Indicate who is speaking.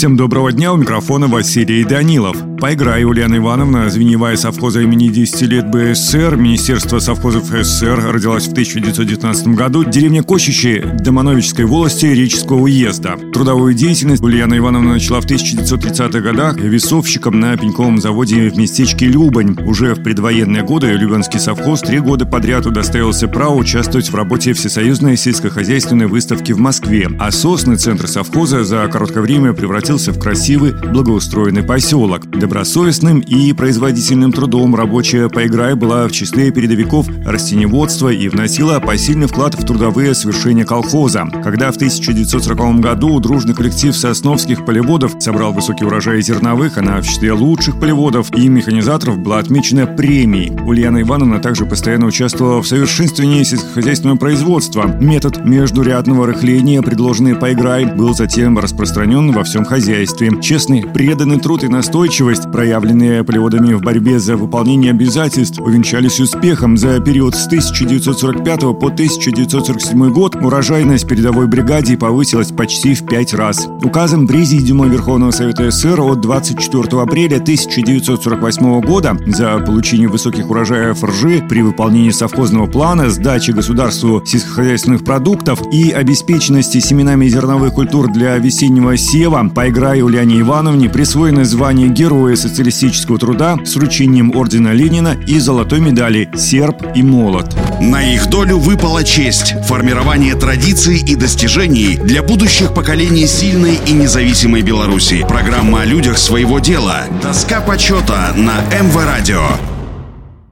Speaker 1: Всем доброго дня, у микрофона Василий Данилов. Поиграй, Ульяна Ивановна, звеневая совхоза имени 10 лет БССР, Министерство совхозов СССР, родилась в 1919 году, деревня Кощичи Домановической волости Реческого уезда. Трудовую деятельность Ульяна Ивановна начала в 1930-х годах весовщиком на пеньковом заводе в местечке Любань. Уже в предвоенные годы Любанский совхоз три года подряд удостоился права участвовать в работе Всесоюзной сельскохозяйственной выставки в Москве. А сосный центр совхоза за короткое время превратился в красивый, благоустроенный поселок. Добросовестным и производительным трудом рабочая поиграй была в числе передовиков растеневодства и вносила посильный вклад в трудовые свершения колхоза. Когда в 1940 году дружный коллектив сосновских полеводов собрал высокий урожай зерновых, она в числе лучших полеводов и механизаторов была отмечена премией. Ульяна Ивановна также постоянно участвовала в совершенствовании сельскохозяйственного производства. Метод междурядного рыхления, предложенный поиграй, был затем распространен во всем хозяйстве. Честный, преданный труд и настойчивость проявленные полеводами в борьбе за выполнение обязательств, увенчались успехом. За период с 1945 по 1947 год урожайность передовой бригаде повысилась почти в пять раз. Указом Президиума Верховного Совета СССР от 24 апреля 1948 года за получение высоких урожаев ржи при выполнении совхозного плана, сдачи государству сельскохозяйственных продуктов и обеспеченности семенами зерновых культур для весеннего сева по игре Ульяне Ивановне присвоено звание Героя социалистического труда с вручением ордена Ленина и золотой медали «Серб и молот».
Speaker 2: На их долю выпала честь – формирование традиций и достижений для будущих поколений сильной и независимой Беларуси. Программа о людях своего дела. Доска почета на МВ Радио.